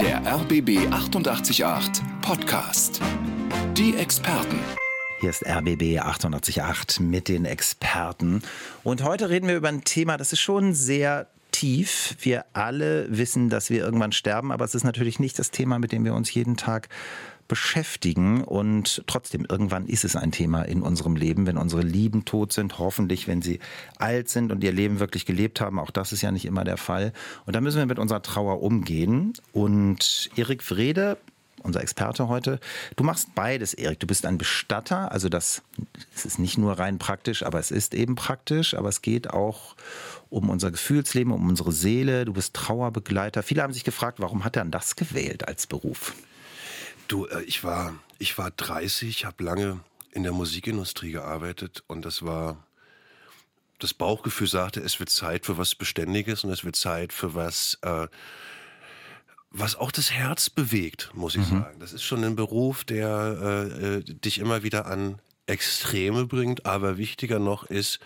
Der RBB 888 Podcast. Die Experten. Hier ist RBB 888 mit den Experten. Und heute reden wir über ein Thema, das ist schon sehr tief. Wir alle wissen, dass wir irgendwann sterben, aber es ist natürlich nicht das Thema, mit dem wir uns jeden Tag beschäftigen. Und trotzdem, irgendwann ist es ein Thema in unserem Leben, wenn unsere Lieben tot sind, hoffentlich, wenn sie alt sind und ihr Leben wirklich gelebt haben. Auch das ist ja nicht immer der Fall. Und da müssen wir mit unserer Trauer umgehen. Und Erik Frede, unser Experte heute. Du machst beides, Erik. Du bist ein Bestatter, also das es ist nicht nur rein praktisch, aber es ist eben praktisch, aber es geht auch um unser Gefühlsleben, um unsere Seele. Du bist Trauerbegleiter. Viele haben sich gefragt, warum hat er das gewählt als Beruf? Du, äh, ich war, ich war 30, habe lange in der Musikindustrie gearbeitet und das war, das Bauchgefühl sagte, es wird Zeit für was Beständiges und es wird Zeit für was, äh, was auch das Herz bewegt, muss ich mhm. sagen. Das ist schon ein Beruf, der äh, äh, dich immer wieder an Extreme bringt, aber wichtiger noch ist,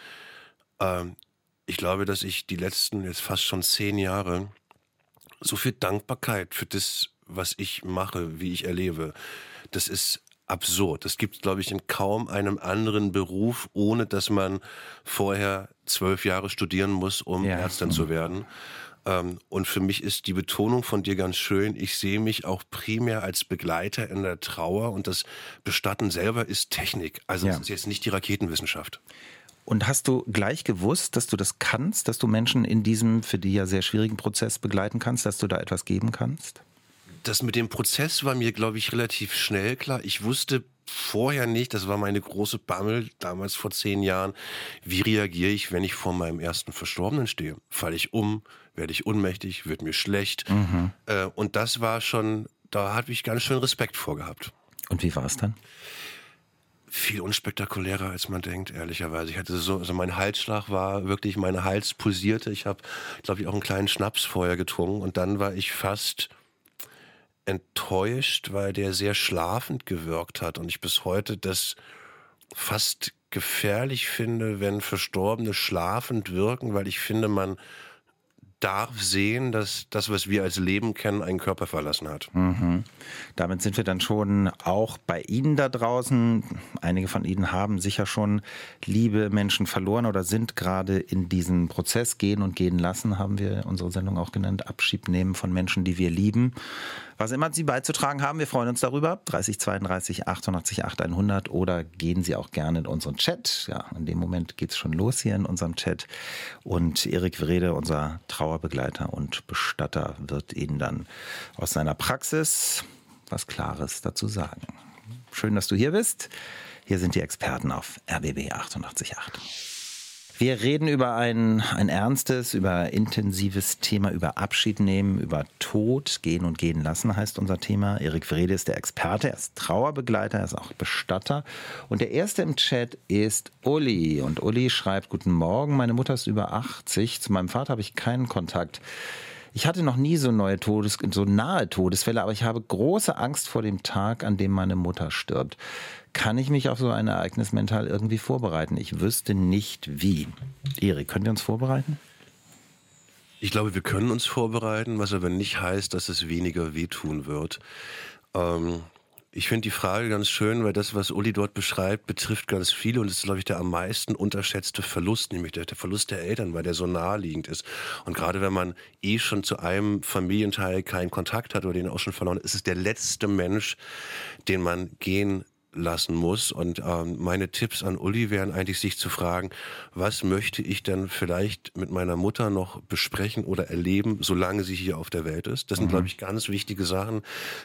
äh, ich glaube, dass ich die letzten jetzt fast schon zehn Jahre so viel Dankbarkeit für das was ich mache, wie ich erlebe, das ist absurd. Das gibt, glaube ich, in kaum einem anderen Beruf, ohne dass man vorher zwölf Jahre studieren muss, um ja. Ärztin zu werden. Ähm, und für mich ist die Betonung von dir ganz schön. Ich sehe mich auch primär als Begleiter in der Trauer und das Bestatten selber ist Technik. Also es ja. ist jetzt nicht die Raketenwissenschaft. Und hast du gleich gewusst, dass du das kannst, dass du Menschen in diesem für die ja sehr schwierigen Prozess begleiten kannst, dass du da etwas geben kannst? Das mit dem Prozess war mir, glaube ich, relativ schnell klar. Ich wusste vorher nicht, das war meine große Bammel damals vor zehn Jahren, wie reagiere ich, wenn ich vor meinem ersten Verstorbenen stehe? Falle ich um? Werde ich ohnmächtig? Wird mir schlecht? Mhm. Äh, und das war schon, da hatte ich ganz schön Respekt vorgehabt. Und wie war es dann? viel unspektakulärer, als man denkt, ehrlicherweise. Ich hatte so, also mein Halsschlag war wirklich, meine Hals pulsierte. Ich habe, glaube ich, auch einen kleinen Schnaps vorher getrunken und dann war ich fast enttäuscht, weil der sehr schlafend gewirkt hat und ich bis heute das fast gefährlich finde, wenn Verstorbene schlafend wirken, weil ich finde, man darf sehen, dass das, was wir als Leben kennen, einen Körper verlassen hat. Mhm. Damit sind wir dann schon auch bei Ihnen da draußen. Einige von Ihnen haben sicher schon liebe Menschen verloren oder sind gerade in diesem Prozess gehen und gehen lassen, haben wir unsere Sendung auch genannt, Abschied nehmen von Menschen, die wir lieben. Was immer Sie beizutragen haben, wir freuen uns darüber. 30 32 88 8 100 oder gehen Sie auch gerne in unseren Chat. Ja, in dem Moment geht es schon los hier in unserem Chat. Und Erik Wrede, unser Trauerbegleiter und Bestatter, wird Ihnen dann aus seiner Praxis was Klares dazu sagen. Schön, dass du hier bist. Hier sind die Experten auf RBB 888. Wir reden über ein, ein ernstes, über intensives Thema, über Abschied nehmen, über Tod, gehen und gehen lassen heißt unser Thema. Erik Frede ist der Experte, er ist Trauerbegleiter, er ist auch Bestatter. Und der erste im Chat ist Uli. Und Uli schreibt, guten Morgen, meine Mutter ist über 80, zu meinem Vater habe ich keinen Kontakt. Ich hatte noch nie so neue Todes, so nahe Todesfälle, aber ich habe große Angst vor dem Tag, an dem meine Mutter stirbt. Kann ich mich auf so ein Ereignis mental irgendwie vorbereiten? Ich wüsste nicht wie. Erik, können wir uns vorbereiten? Ich glaube, wir können uns vorbereiten, was aber nicht heißt, dass es weniger wehtun wird. Ähm, ich finde die Frage ganz schön, weil das, was Uli dort beschreibt, betrifft ganz viele und ist, glaube ich, der am meisten unterschätzte Verlust, nämlich der, der Verlust der Eltern, weil der so naheliegend ist. Und gerade wenn man eh schon zu einem Familienteil keinen Kontakt hat oder den auch schon verloren hat, ist es der letzte Mensch, den man gehen lassen muss. Und ähm, meine Tipps an Uli wären eigentlich, sich zu fragen, was möchte ich denn vielleicht mit meiner Mutter noch besprechen oder erleben, solange sie hier auf der Welt ist. Das sind, mhm. glaube ich, ganz wichtige Sachen,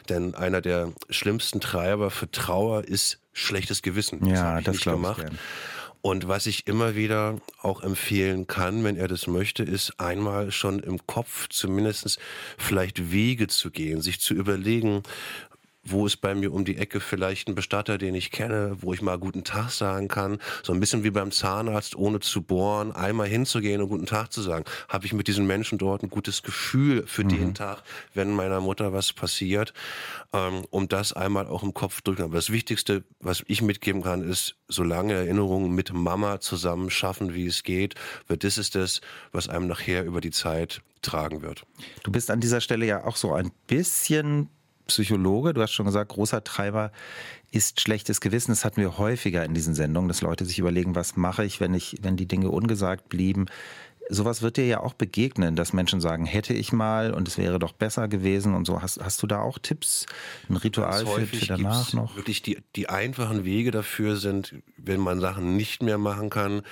denn einer der schlimmsten Treiber für Trauer ist schlechtes Gewissen. Ja, das, das glaube ich. Und was ich immer wieder auch empfehlen kann, wenn er das möchte, ist einmal schon im Kopf zumindest vielleicht Wege zu gehen, sich zu überlegen, wo ist bei mir um die Ecke vielleicht ein Bestatter, den ich kenne, wo ich mal guten Tag sagen kann. So ein bisschen wie beim Zahnarzt, ohne zu bohren, einmal hinzugehen und guten Tag zu sagen. Habe ich mit diesen Menschen dort ein gutes Gefühl für mhm. den Tag, wenn meiner Mutter was passiert, ähm, um das einmal auch im Kopf drücken. Aber das Wichtigste, was ich mitgeben kann, ist, so lange Erinnerungen mit Mama zusammen schaffen, wie es geht, weil das ist das, was einem nachher über die Zeit tragen wird. Du bist an dieser Stelle ja auch so ein bisschen Psychologe. Du hast schon gesagt, großer Treiber ist schlechtes Gewissen. Das hatten wir häufiger in diesen Sendungen, dass Leute sich überlegen, was mache ich, wenn ich, wenn die Dinge ungesagt blieben. Sowas wird dir ja auch begegnen, dass Menschen sagen, hätte ich mal und es wäre doch besser gewesen und so. Hast, hast du da auch Tipps, ein Ritual für, für danach noch? Wirklich die, die einfachen Wege dafür sind, wenn man Sachen nicht mehr machen kann,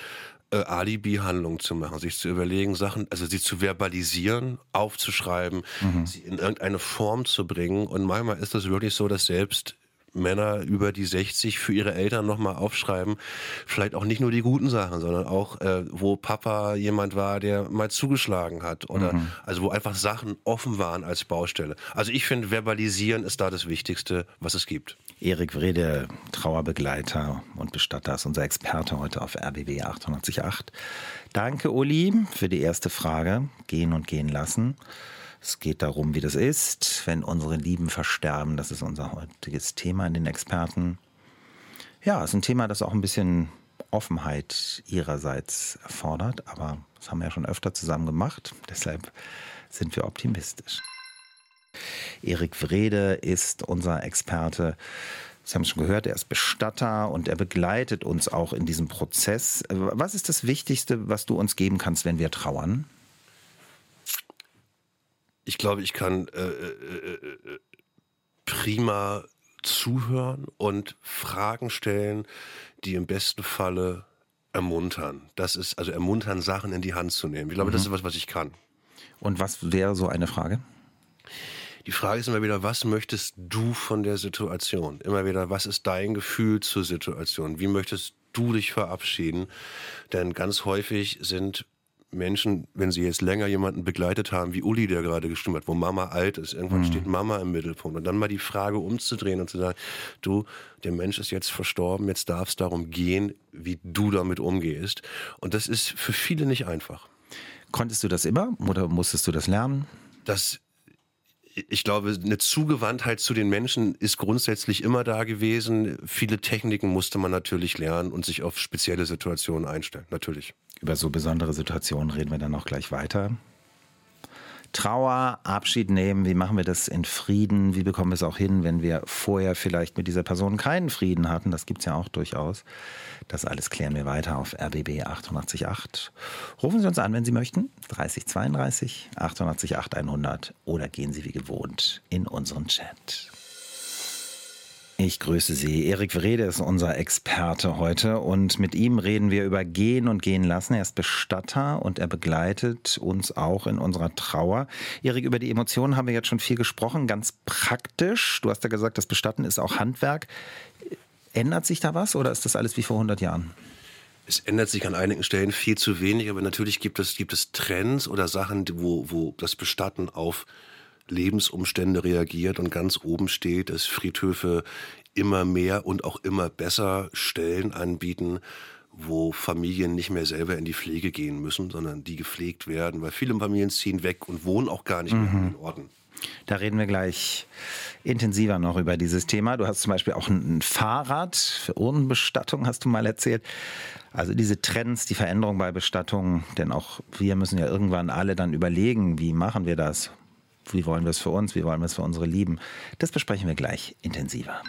äh, Alibi-Handlungen zu machen, sich zu überlegen, Sachen, also sie zu verbalisieren, aufzuschreiben, mhm. sie in irgendeine Form zu bringen. Und manchmal ist es wirklich so, dass selbst Männer über die 60 für ihre Eltern nochmal aufschreiben. Vielleicht auch nicht nur die guten Sachen, sondern auch, äh, wo Papa jemand war, der mal zugeschlagen hat. Oder mhm. also wo einfach Sachen offen waren als Baustelle. Also ich finde, verbalisieren ist da das Wichtigste, was es gibt. Erik Wrede, Trauerbegleiter und Bestatter, ist unser Experte heute auf RBW 888. Danke, Uli, für die erste Frage. Gehen und gehen lassen. Es geht darum, wie das ist, wenn unsere Lieben versterben. Das ist unser heutiges Thema in den Experten. Ja, es ist ein Thema, das auch ein bisschen Offenheit ihrerseits erfordert, aber das haben wir ja schon öfter zusammen gemacht. Deshalb sind wir optimistisch. Erik Wrede ist unser Experte. Sie haben es schon gehört, er ist Bestatter und er begleitet uns auch in diesem Prozess. Was ist das Wichtigste, was du uns geben kannst, wenn wir trauern? Ich glaube, ich kann äh, äh, äh, prima zuhören und Fragen stellen, die im besten Falle ermuntern. Das ist also ermuntern, Sachen in die Hand zu nehmen. Ich glaube, mhm. das ist was, was ich kann. Und was wäre so eine Frage? Die Frage ist immer wieder, was möchtest du von der Situation? Immer wieder, was ist dein Gefühl zur Situation? Wie möchtest du dich verabschieden? Denn ganz häufig sind Menschen, wenn sie jetzt länger jemanden begleitet haben, wie Uli, der gerade gestimmt hat, wo Mama alt ist, irgendwann mhm. steht Mama im Mittelpunkt. Und dann mal die Frage umzudrehen und zu sagen, du, der Mensch ist jetzt verstorben, jetzt darf es darum gehen, wie du damit umgehst. Und das ist für viele nicht einfach. Konntest du das immer oder musstest du das lernen? Das ich glaube, eine Zugewandtheit zu den Menschen ist grundsätzlich immer da gewesen. Viele Techniken musste man natürlich lernen und sich auf spezielle Situationen einstellen, natürlich. Über so besondere Situationen reden wir dann auch gleich weiter. Trauer, Abschied nehmen, wie machen wir das in Frieden? Wie bekommen wir es auch hin, wenn wir vorher vielleicht mit dieser Person keinen Frieden hatten? Das gibt es ja auch durchaus. Das alles klären wir weiter auf RBB 888. Rufen Sie uns an, wenn Sie möchten. 3032 888 100 oder gehen Sie wie gewohnt in unseren Chat. Ich grüße Sie. Erik Wrede ist unser Experte heute und mit ihm reden wir über Gehen und Gehen lassen. Er ist Bestatter und er begleitet uns auch in unserer Trauer. Erik, über die Emotionen haben wir jetzt schon viel gesprochen, ganz praktisch. Du hast ja gesagt, das Bestatten ist auch Handwerk. Ändert sich da was oder ist das alles wie vor 100 Jahren? Es ändert sich an einigen Stellen viel zu wenig, aber natürlich gibt es, gibt es Trends oder Sachen, wo, wo das Bestatten auf Lebensumstände reagiert und ganz oben steht, dass Friedhöfe immer mehr und auch immer besser Stellen anbieten, wo Familien nicht mehr selber in die Pflege gehen müssen, sondern die gepflegt werden, weil viele Familien ziehen weg und wohnen auch gar nicht mehr mhm. in den Orten. Da reden wir gleich intensiver noch über dieses Thema. Du hast zum Beispiel auch ein Fahrrad für Urnenbestattung, hast du mal erzählt. Also diese Trends, die Veränderung bei Bestattungen, denn auch wir müssen ja irgendwann alle dann überlegen, wie machen wir das? Wie wollen wir es für uns? Wie wollen wir es für unsere Lieben? Das besprechen wir gleich intensiver.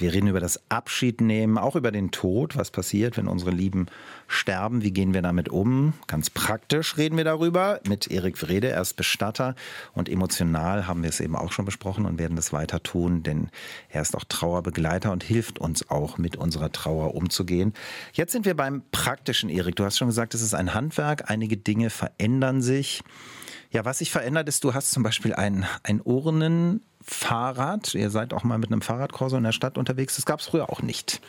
Wir reden über das Abschiednehmen, auch über den Tod, was passiert, wenn unsere Lieben sterben, wie gehen wir damit um. Ganz praktisch reden wir darüber mit Erik Wrede, er ist Bestatter und emotional haben wir es eben auch schon besprochen und werden das weiter tun, denn er ist auch Trauerbegleiter und hilft uns auch mit unserer Trauer umzugehen. Jetzt sind wir beim praktischen Erik. Du hast schon gesagt, es ist ein Handwerk, einige Dinge verändern sich. Ja, was sich verändert ist, du hast zum Beispiel ein, ein Urnenfahrrad. Ihr seid auch mal mit einem Fahrradkorso in der Stadt unterwegs. Das gab es früher auch nicht.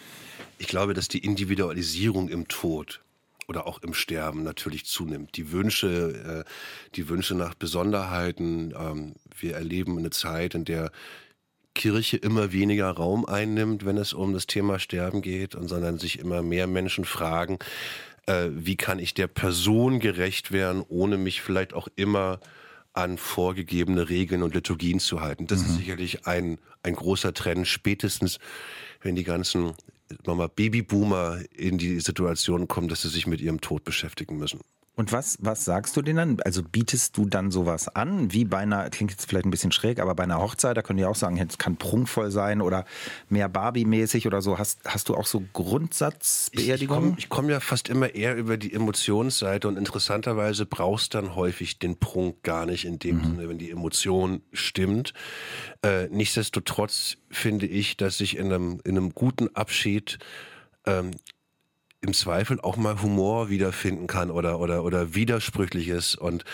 Ich glaube, dass die Individualisierung im Tod oder auch im Sterben natürlich zunimmt. Die Wünsche, äh, die Wünsche nach Besonderheiten. Ähm, wir erleben eine Zeit, in der Kirche immer weniger Raum einnimmt, wenn es um das Thema Sterben geht, und sondern sich immer mehr Menschen fragen, äh, wie kann ich der Person gerecht werden, ohne mich vielleicht auch immer an vorgegebene Regeln und Liturgien zu halten. Das mhm. ist sicherlich ein, ein großer Trend, spätestens wenn die ganzen Babyboomer in die Situation kommen, dass sie sich mit ihrem Tod beschäftigen müssen. Und was, was sagst du denen dann? Also bietest du dann sowas an, wie bei einer, klingt jetzt vielleicht ein bisschen schräg, aber bei einer Hochzeit, da können die auch sagen, es kann prunkvoll sein oder mehr Barbie-mäßig oder so. Hast, hast du auch so Grundsatzbeerdigungen? Ich, ich komme komm ja fast immer eher über die Emotionsseite und interessanterweise brauchst dann häufig den Prunk gar nicht in dem mhm. Sinne, wenn die Emotion stimmt. Äh, nichtsdestotrotz finde ich, dass sich in einem, in einem guten Abschied ähm, im Zweifel auch mal Humor wiederfinden kann oder, oder, oder Widersprüchliches. Und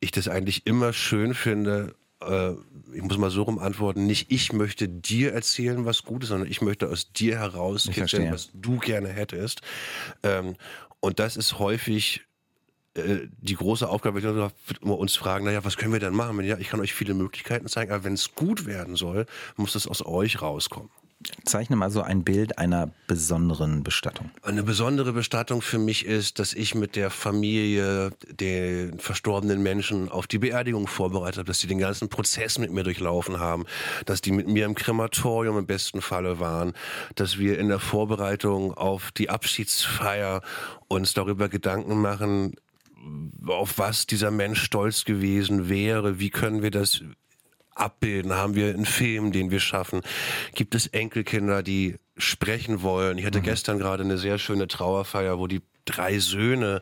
ich das eigentlich immer schön finde, äh, ich muss mal so rum antworten, nicht ich möchte dir erzählen, was gut ist, sondern ich möchte aus dir heraus erzählen, was du gerne hättest. Ähm, und das ist häufig äh, die große Aufgabe, wenn wir uns fragen, naja, was können wir denn machen? Ja, ich kann euch viele Möglichkeiten zeigen, aber wenn es gut werden soll, muss das aus euch rauskommen. Zeichne mal so ein Bild einer besonderen Bestattung. Eine besondere Bestattung für mich ist, dass ich mit der Familie den verstorbenen Menschen auf die Beerdigung vorbereitet habe, dass sie den ganzen Prozess mit mir durchlaufen haben, dass die mit mir im Krematorium im besten Falle waren, dass wir in der Vorbereitung auf die Abschiedsfeier uns darüber Gedanken machen, auf was dieser Mensch stolz gewesen wäre, wie können wir das abbilden? Haben wir einen Film, den wir schaffen? Gibt es Enkelkinder, die sprechen wollen? Ich hatte mhm. gestern gerade eine sehr schöne Trauerfeier, wo die drei Söhne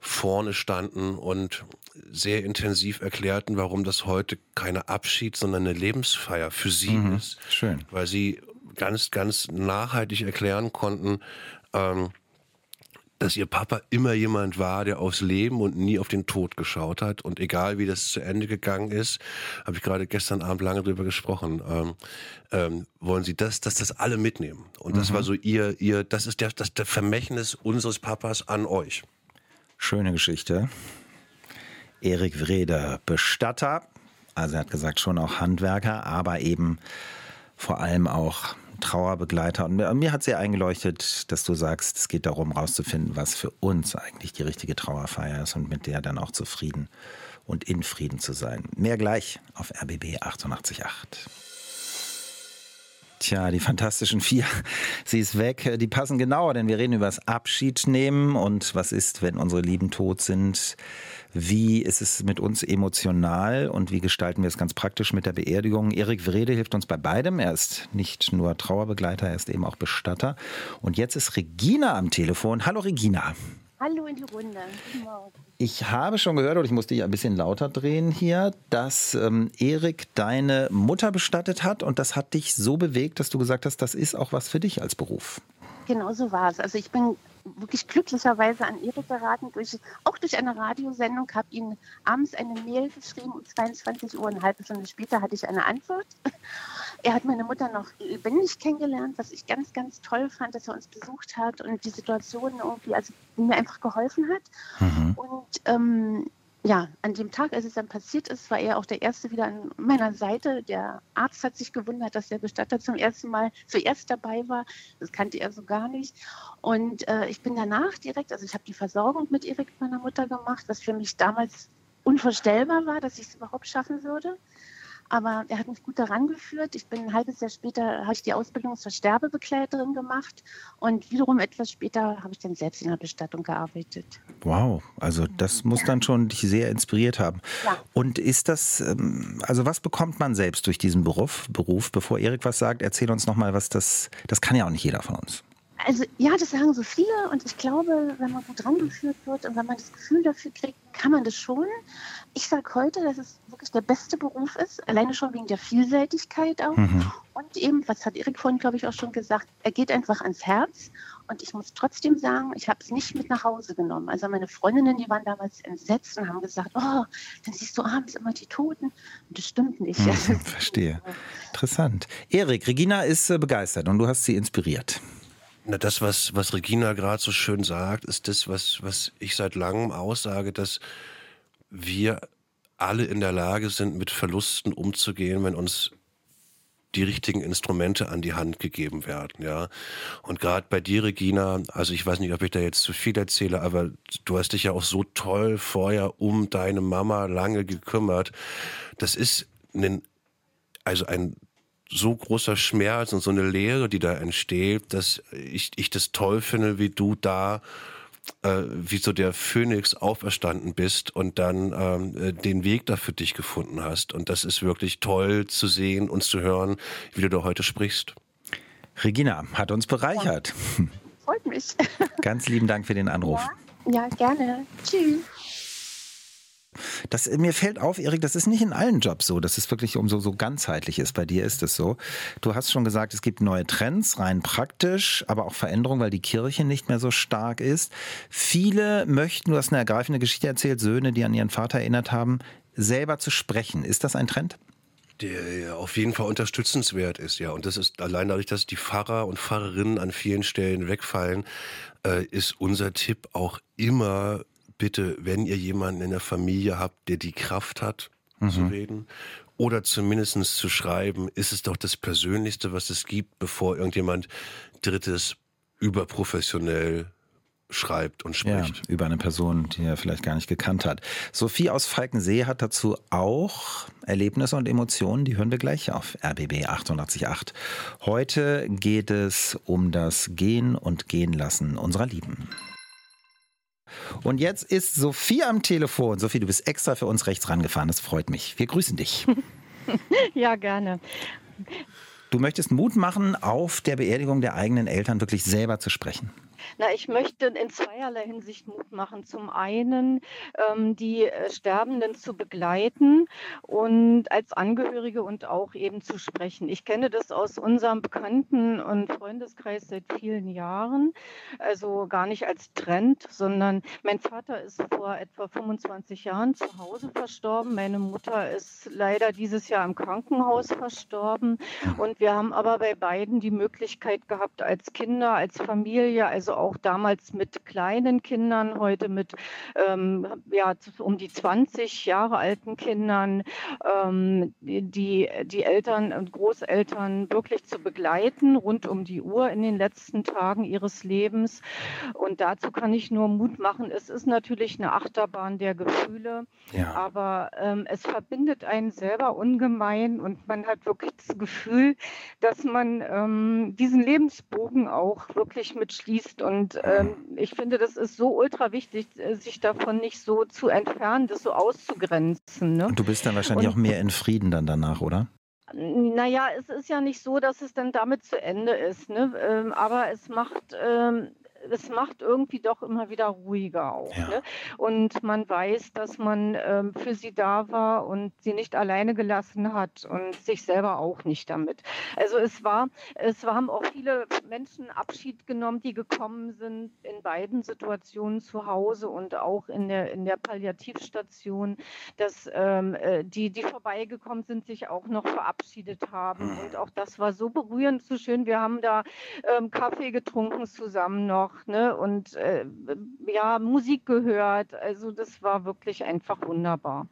vorne standen und sehr intensiv erklärten, warum das heute keine Abschied, sondern eine Lebensfeier für sie mhm. ist. Schön. Weil sie ganz, ganz nachhaltig erklären konnten, ähm, dass ihr Papa immer jemand war, der aufs Leben und nie auf den Tod geschaut hat. Und egal wie das zu Ende gegangen ist, habe ich gerade gestern Abend lange drüber gesprochen, ähm, ähm, wollen sie das, dass das alle mitnehmen. Und das mhm. war so ihr, ihr, das ist der, das der Vermächtnis unseres Papas an euch. Schöne Geschichte. Erik Wrede, Bestatter, also er hat gesagt schon auch Handwerker, aber eben vor allem auch Trauerbegleiter. Und mir, hat sehr eingeleuchtet, dass du sagst, es geht darum, herauszufinden, was für uns eigentlich die richtige Trauerfeier ist und mit der dann auch zufrieden und in Frieden zu sein. Mehr gleich auf RBB 888. Tja, die fantastischen vier, sie ist weg. Die passen genauer, denn wir reden über das Abschied nehmen und was ist, wenn unsere Lieben tot sind. Wie ist es mit uns emotional und wie gestalten wir es ganz praktisch mit der Beerdigung? Erik Wrede hilft uns bei beidem. Er ist nicht nur Trauerbegleiter, er ist eben auch Bestatter. Und jetzt ist Regina am Telefon. Hallo Regina. Hallo in die Runde. Ich habe schon gehört, oder ich musste dich ein bisschen lauter drehen hier, dass ähm, Erik deine Mutter bestattet hat und das hat dich so bewegt, dass du gesagt hast, das ist auch was für dich als Beruf. Genau so war es. Also ich bin wirklich glücklicherweise an Erik geraten, durch, auch durch eine Radiosendung, habe ihm abends eine Mail geschrieben, um 22 Uhr, eine halbe Stunde später hatte ich eine Antwort. Er hat meine Mutter noch lebendig kennengelernt, was ich ganz, ganz toll fand, dass er uns besucht hat und die Situation irgendwie, also mir einfach geholfen hat. Mhm. Und ähm, ja, an dem Tag, als es dann passiert ist, war er auch der Erste wieder an meiner Seite. Der Arzt hat sich gewundert, dass der Bestatter zum ersten Mal zuerst dabei war. Das kannte er so gar nicht. Und äh, ich bin danach direkt, also ich habe die Versorgung mit Erik, meiner Mutter, gemacht, was für mich damals unvorstellbar war, dass ich es überhaupt schaffen würde. Aber er hat mich gut daran geführt. Ich bin ein halbes Jahr später, habe ich die Ausbildung zur Sterbebegleiterin gemacht und wiederum etwas später habe ich dann selbst in der Bestattung gearbeitet. Wow, also das muss dann schon dich sehr inspiriert haben. Ja. Und ist das, ähm, also was bekommt man selbst durch diesen Beruf, Beruf? Bevor Erik was sagt, erzähl uns nochmal, was das, das kann ja auch nicht jeder von uns. Also ja, das sagen so viele und ich glaube, wenn man gut rangeführt wird und wenn man das Gefühl dafür kriegt, kann man das schon. Ich sage heute, dass es wirklich der beste Beruf ist, alleine schon wegen der Vielseitigkeit auch. Mhm. Und eben, was hat Erik vorhin, glaube ich, auch schon gesagt, er geht einfach ans Herz. Und ich muss trotzdem sagen, ich habe es nicht mit nach Hause genommen. Also meine Freundinnen, die waren damals entsetzt und haben gesagt, oh, dann siehst du abends immer die Toten. Und das stimmt nicht. Mhm, verstehe. Interessant. Erik, Regina ist äh, begeistert und du hast sie inspiriert. Na, das, was, was Regina gerade so schön sagt, ist das, was, was ich seit langem aussage, dass wir alle in der Lage sind, mit Verlusten umzugehen, wenn uns die richtigen Instrumente an die Hand gegeben werden, ja. Und gerade bei dir, Regina, also ich weiß nicht, ob ich da jetzt zu viel erzähle, aber du hast dich ja auch so toll vorher um deine Mama lange gekümmert. Das ist ein, also ein so großer Schmerz und so eine Leere, die da entsteht, dass ich, ich das toll finde, wie du da äh, wie so der Phönix auferstanden bist und dann ähm, äh, den Weg da für dich gefunden hast. Und das ist wirklich toll zu sehen und zu hören, wie du da heute sprichst. Regina hat uns bereichert. Ja, freut mich. Ganz lieben Dank für den Anruf. Ja, ja gerne. Tschüss. Das, mir fällt auf, Erik, das ist nicht in allen Jobs so, dass es wirklich um so, ganzheitlich ist. Bei dir ist es so. Du hast schon gesagt, es gibt neue Trends, rein praktisch, aber auch Veränderungen, weil die Kirche nicht mehr so stark ist. Viele möchten, du hast eine ergreifende Geschichte erzählt, Söhne, die an ihren Vater erinnert haben, selber zu sprechen. Ist das ein Trend? der auf jeden Fall unterstützenswert ist, ja. Und das ist allein dadurch, dass die Pfarrer und Pfarrerinnen an vielen Stellen wegfallen, äh, ist unser Tipp auch immer bitte, wenn ihr jemanden in der Familie habt, der die Kraft hat, mhm. zu reden oder zumindest zu schreiben, ist es doch das Persönlichste, was es gibt, bevor irgendjemand Drittes überprofessionell schreibt und spricht. Ja, über eine Person, die er vielleicht gar nicht gekannt hat. Sophie aus Falkensee hat dazu auch Erlebnisse und Emotionen, die hören wir gleich auf RBB 888. Heute geht es um das Gehen und Gehen lassen unserer Lieben. Und jetzt ist Sophie am Telefon. Sophie, du bist extra für uns rechts rangefahren. Das freut mich. Wir grüßen dich. ja, gerne. Du möchtest Mut machen, auf der Beerdigung der eigenen Eltern wirklich selber zu sprechen. Na, ich möchte in zweierlei Hinsicht Mut machen. Zum einen ähm, die äh, Sterbenden zu begleiten und als Angehörige und auch eben zu sprechen. Ich kenne das aus unserem Bekannten- und Freundeskreis seit vielen Jahren. Also gar nicht als Trend, sondern mein Vater ist vor etwa 25 Jahren zu Hause verstorben. Meine Mutter ist leider dieses Jahr im Krankenhaus verstorben. Und wir haben aber bei beiden die Möglichkeit gehabt, als Kinder, als Familie, also auch damals mit kleinen Kindern, heute mit ähm, ja, um die 20 Jahre alten Kindern, ähm, die, die Eltern und Großeltern wirklich zu begleiten, rund um die Uhr in den letzten Tagen ihres Lebens. Und dazu kann ich nur Mut machen. Es ist natürlich eine Achterbahn der Gefühle, ja. aber ähm, es verbindet einen selber ungemein und man hat wirklich das Gefühl, dass man ähm, diesen Lebensbogen auch wirklich mitschließt und ähm, ich finde, das ist so ultra wichtig, äh, sich davon nicht so zu entfernen, das so auszugrenzen. Ne? Und du bist dann wahrscheinlich Und, auch mehr in Frieden dann danach, oder? Naja, es ist ja nicht so, dass es dann damit zu Ende ist. Ne? Ähm, aber es macht ähm, es macht irgendwie doch immer wieder ruhiger auch. Ja. Ne? Und man weiß, dass man ähm, für sie da war und sie nicht alleine gelassen hat und sich selber auch nicht damit. Also es war, es haben auch viele Menschen Abschied genommen, die gekommen sind in beiden Situationen zu Hause und auch in der, in der Palliativstation, dass ähm, äh, die, die vorbeigekommen sind, sich auch noch verabschiedet haben. Mhm. Und auch das war so berührend, so schön. Wir haben da ähm, Kaffee getrunken zusammen noch gemacht ne? und äh, ja, Musik gehört. Also das war wirklich einfach wunderbar.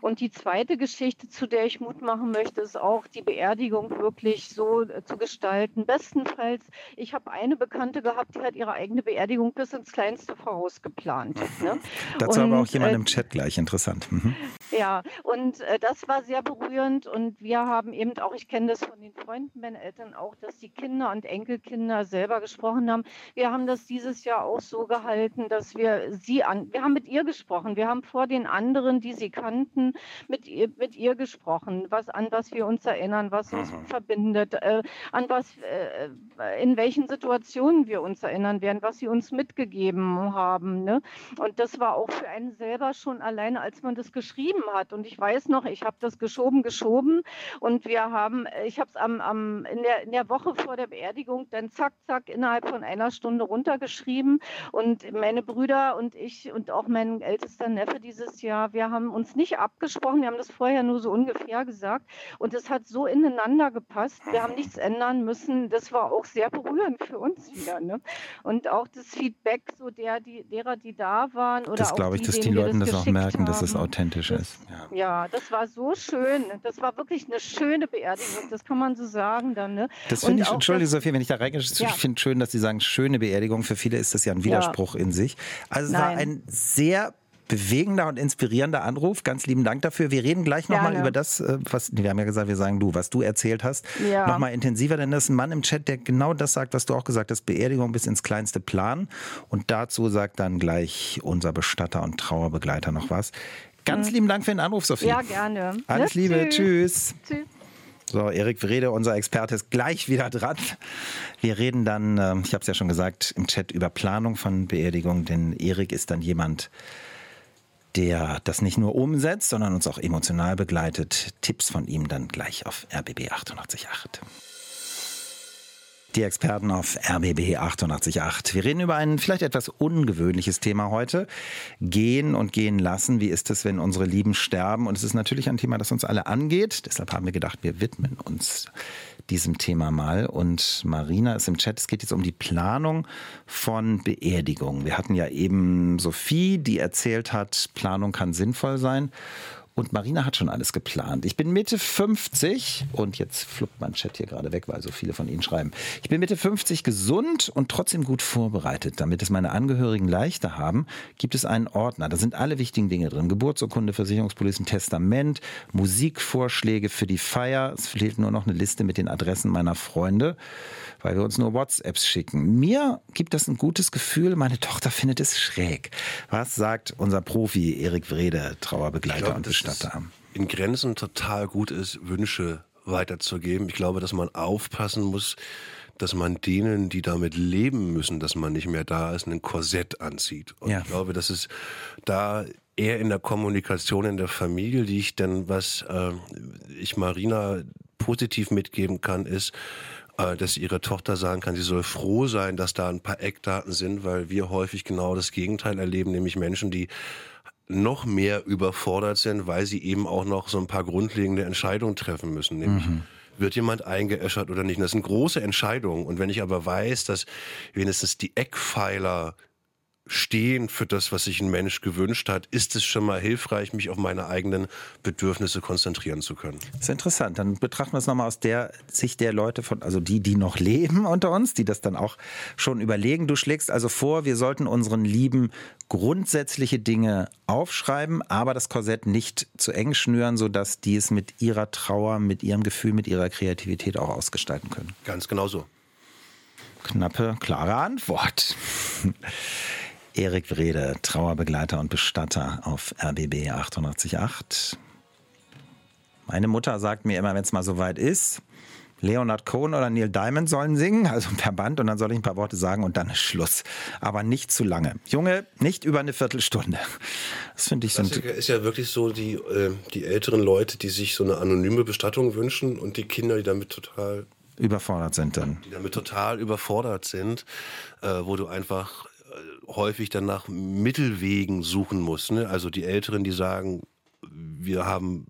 Und die zweite Geschichte, zu der ich Mut machen möchte, ist auch die Beerdigung wirklich so äh, zu gestalten. Bestenfalls, ich habe eine Bekannte gehabt, die hat ihre eigene Beerdigung bis ins kleinste vorausgeplant. Ne? Dazu und, aber auch jemand äh, im Chat gleich interessant. Mhm. Ja, und äh, das war sehr berührend und wir haben eben auch, ich kenne das von den Freunden meiner Eltern auch, dass die Kinder und Enkelkinder selber gesprochen haben. Wir haben das dieses Jahr auch so gehalten, dass wir sie an, wir haben mit ihr gesprochen, wir haben vor den anderen, die sie kannten, mit ihr, mit ihr gesprochen, was an was wir uns erinnern, was uns mhm. verbindet, äh, an was, äh, in welchen Situationen wir uns erinnern werden, was sie uns mitgegeben haben. Ne? Und das war auch für einen selber schon alleine, als man das geschrieben hat. Und ich weiß noch, ich habe das geschoben, geschoben und wir haben, ich habe es am, am in, der, in der Woche vor der Beerdigung dann zack, zack innerhalb von einer Stunde runter runtergeschrieben. Und meine Brüder und ich und auch mein ältester Neffe dieses Jahr, wir haben uns nicht abgesprochen, wir haben das vorher nur so ungefähr gesagt. Und es hat so ineinander gepasst. Wir haben nichts ändern müssen. Das war auch sehr berührend für uns wieder. Ne? Und auch das Feedback so der, die, derer, die da waren. Oder das glaube ich, die, dass die Leute das, das auch merken, haben. dass es authentisch das, ist. Ja. ja. das war so schön. Das war wirklich eine schöne Beerdigung. Das kann man so sagen dann. Ne? Das finde ich, entschuldige Sophie, wenn ich da reingehe, ja. ich finde schön, dass Sie sagen, schöne Beerdigung. Für viele ist das ja ein Widerspruch ja. in sich. Also es Nein. war ein sehr bewegender und inspirierender Anruf. Ganz lieben Dank dafür. Wir reden gleich nochmal über das, äh, was, wir haben ja gesagt, wir sagen du, was du erzählt hast, ja. nochmal intensiver, denn das ist ein Mann im Chat, der genau das sagt, was du auch gesagt hast, Beerdigung bis ins kleinste Plan. Und dazu sagt dann gleich unser Bestatter und Trauerbegleiter noch was. Ganz mhm. lieben Dank für den Anruf, Sophie. Ja, gerne. Alles ja, Liebe, tschüss. Tschüss. So, Erik Wrede, unser Experte, ist gleich wieder dran. Wir reden dann, ähm, ich habe es ja schon gesagt, im Chat über Planung von Beerdigung, denn Erik ist dann jemand, der das nicht nur umsetzt, sondern uns auch emotional begleitet. Tipps von ihm dann gleich auf RBB 888. Die Experten auf RBB 888. Wir reden über ein vielleicht etwas ungewöhnliches Thema heute. Gehen und gehen lassen. Wie ist es, wenn unsere Lieben sterben? Und es ist natürlich ein Thema, das uns alle angeht. Deshalb haben wir gedacht, wir widmen uns diesem Thema mal. Und Marina ist im Chat. Es geht jetzt um die Planung von Beerdigungen. Wir hatten ja eben Sophie, die erzählt hat, Planung kann sinnvoll sein. Und Marina hat schon alles geplant. Ich bin Mitte 50 und jetzt fluppt mein Chat hier gerade weg, weil so viele von Ihnen schreiben. Ich bin Mitte 50 gesund und trotzdem gut vorbereitet. Damit es meine Angehörigen leichter haben, gibt es einen Ordner. Da sind alle wichtigen Dinge drin. Geburtsurkunde, Versicherungspolice, Testament, Musikvorschläge für die Feier. Es fehlt nur noch eine Liste mit den Adressen meiner Freunde weil wir uns nur WhatsApps schicken. Mir gibt das ein gutes Gefühl, meine Tochter findet es schräg. Was sagt unser Profi Erik Wrede, Trauerbegleiter glaube, und Bestatter? In Grenzen total gut ist, Wünsche weiterzugeben. Ich glaube, dass man aufpassen muss, dass man denen, die damit leben müssen, dass man nicht mehr da ist, ein Korsett anzieht. Und ja. ich glaube, dass es da eher in der Kommunikation in der Familie liegt, denn was äh, ich Marina positiv mitgeben kann, ist, äh, dass ihre Tochter sagen kann, sie soll froh sein, dass da ein paar Eckdaten sind, weil wir häufig genau das Gegenteil erleben, nämlich Menschen, die noch mehr überfordert sind, weil sie eben auch noch so ein paar grundlegende Entscheidungen treffen müssen, nämlich mhm. wird jemand eingeäschert oder nicht. das sind große Entscheidungen. Und wenn ich aber weiß, dass wenigstens die Eckpfeiler stehen für das, was sich ein Mensch gewünscht hat, ist es schon mal hilfreich, mich auf meine eigenen Bedürfnisse konzentrieren zu können. Das ist interessant. Dann betrachten wir es nochmal aus der Sicht der Leute von, also die, die noch leben unter uns, die das dann auch schon überlegen. Du schlägst also vor, wir sollten unseren Lieben grundsätzliche Dinge aufschreiben, aber das Korsett nicht zu eng schnüren, sodass die es mit ihrer Trauer, mit ihrem Gefühl, mit ihrer Kreativität auch ausgestalten können. Ganz genau so. Knappe, klare Antwort. Erik Wrede, Trauerbegleiter und Bestatter auf RBB 888. Meine Mutter sagt mir immer, wenn es mal soweit ist, Leonard Cohen oder Neil Diamond sollen singen, also per Band, und dann soll ich ein paar Worte sagen und dann ist Schluss. Aber nicht zu lange. Junge, nicht über eine Viertelstunde. Das finde ich so. ist ja wirklich so, die, äh, die älteren Leute, die sich so eine anonyme Bestattung wünschen und die Kinder, die damit total überfordert sind dann. Die damit total überfordert sind, äh, wo du einfach häufig dann nach Mittelwegen suchen muss. Ne? Also die Älteren, die sagen, wir haben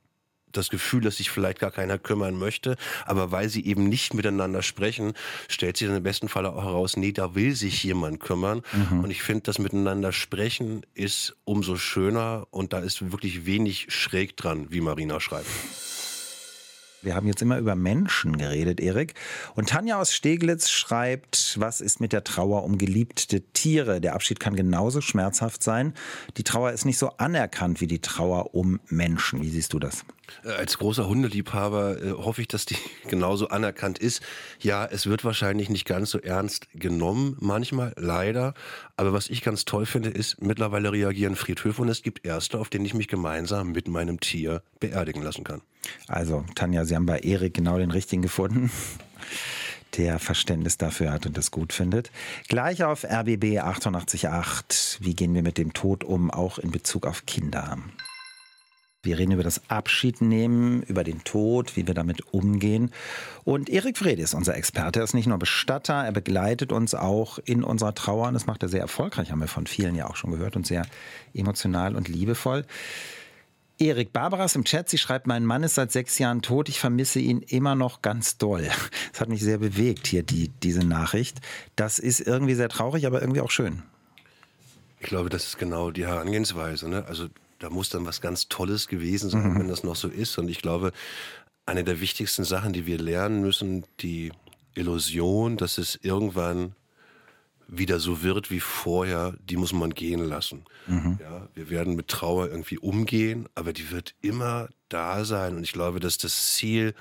das Gefühl, dass sich vielleicht gar keiner kümmern möchte, aber weil sie eben nicht miteinander sprechen, stellt sich dann im besten Fall auch heraus, nee, da will sich jemand kümmern. Mhm. Und ich finde, das Miteinander sprechen ist umso schöner und da ist wirklich wenig schräg dran, wie Marina schreibt. Wir haben jetzt immer über Menschen geredet, Erik. Und Tanja aus Steglitz schreibt, was ist mit der Trauer um geliebte Tiere? Der Abschied kann genauso schmerzhaft sein. Die Trauer ist nicht so anerkannt wie die Trauer um Menschen. Wie siehst du das? Äh, als großer Hundeliebhaber äh, hoffe ich, dass die genauso anerkannt ist. Ja, es wird wahrscheinlich nicht ganz so ernst genommen, manchmal, leider. Aber was ich ganz toll finde, ist, mittlerweile reagieren Friedhöfe und es gibt Erste, auf denen ich mich gemeinsam mit meinem Tier beerdigen lassen kann. Also, Tanja, Sie haben bei Erik genau den richtigen gefunden der Verständnis dafür hat und das gut findet. Gleich auf RBB 888. Wie gehen wir mit dem Tod um, auch in Bezug auf Kinder? Wir reden über das Abschiednehmen, über den Tod, wie wir damit umgehen. Und Erik Frede ist unser Experte. Er ist nicht nur Bestatter, er begleitet uns auch in unserer Trauer. Und das macht er sehr erfolgreich, haben wir von vielen ja auch schon gehört und sehr emotional und liebevoll. Erik Barbaras im Chat, sie schreibt, mein Mann ist seit sechs Jahren tot, ich vermisse ihn immer noch ganz doll. Das hat mich sehr bewegt hier, die, diese Nachricht. Das ist irgendwie sehr traurig, aber irgendwie auch schön. Ich glaube, das ist genau die Herangehensweise. Ne? Also da muss dann was ganz Tolles gewesen sein, mhm. wenn das noch so ist. Und ich glaube, eine der wichtigsten Sachen, die wir lernen müssen, die Illusion, dass es irgendwann wieder so wird wie vorher, die muss man gehen lassen. Mhm. Ja, wir werden mit Trauer irgendwie umgehen, aber die wird immer da sein. Und ich glaube, dass das Ziel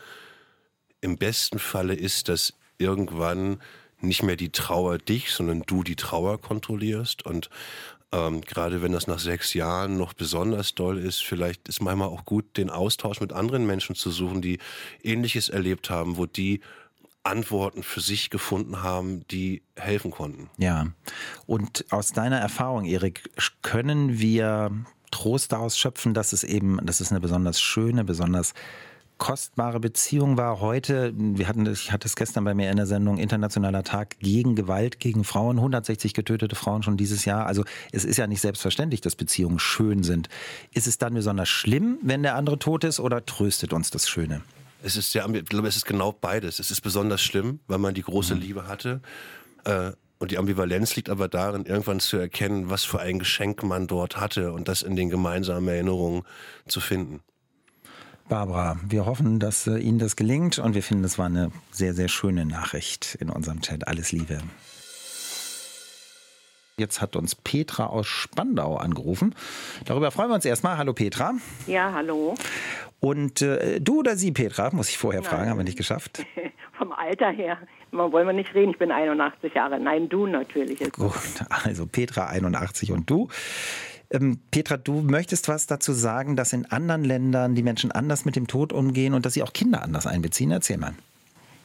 im besten Falle ist, dass irgendwann nicht mehr die Trauer dich, sondern du die Trauer kontrollierst. Und ähm, gerade wenn das nach sechs Jahren noch besonders doll ist, vielleicht ist manchmal auch gut, den Austausch mit anderen Menschen zu suchen, die Ähnliches erlebt haben, wo die Antworten für sich gefunden haben, die helfen konnten. Ja. Und aus deiner Erfahrung, Erik, können wir Trost daraus schöpfen, dass es eben, dass es eine besonders schöne, besonders kostbare Beziehung war heute, wir hatten, ich hatte es gestern bei mir in der Sendung, Internationaler Tag gegen Gewalt gegen Frauen, 160 getötete Frauen schon dieses Jahr. Also es ist ja nicht selbstverständlich, dass Beziehungen schön sind. Ist es dann besonders schlimm, wenn der andere tot ist oder tröstet uns das Schöne? Es ist ja, ich glaube, es ist genau beides. Es ist besonders schlimm, weil man die große mhm. Liebe hatte. Äh, und die Ambivalenz liegt aber darin, irgendwann zu erkennen, was für ein Geschenk man dort hatte und das in den gemeinsamen Erinnerungen zu finden. Barbara, wir hoffen, dass äh, Ihnen das gelingt und wir finden, es war eine sehr, sehr schöne Nachricht in unserem Chat. Alles Liebe. Jetzt hat uns Petra aus Spandau angerufen. Darüber freuen wir uns erstmal. Hallo Petra. Ja, hallo. Und äh, du oder sie, Petra, muss ich vorher Nein. fragen, haben wir nicht geschafft. Vom Alter her wollen wir nicht reden, ich bin 81 Jahre. Nein, du natürlich. Gut, also Petra 81 und du. Ähm, Petra, du möchtest was dazu sagen, dass in anderen Ländern die Menschen anders mit dem Tod umgehen und dass sie auch Kinder anders einbeziehen. Erzähl mal.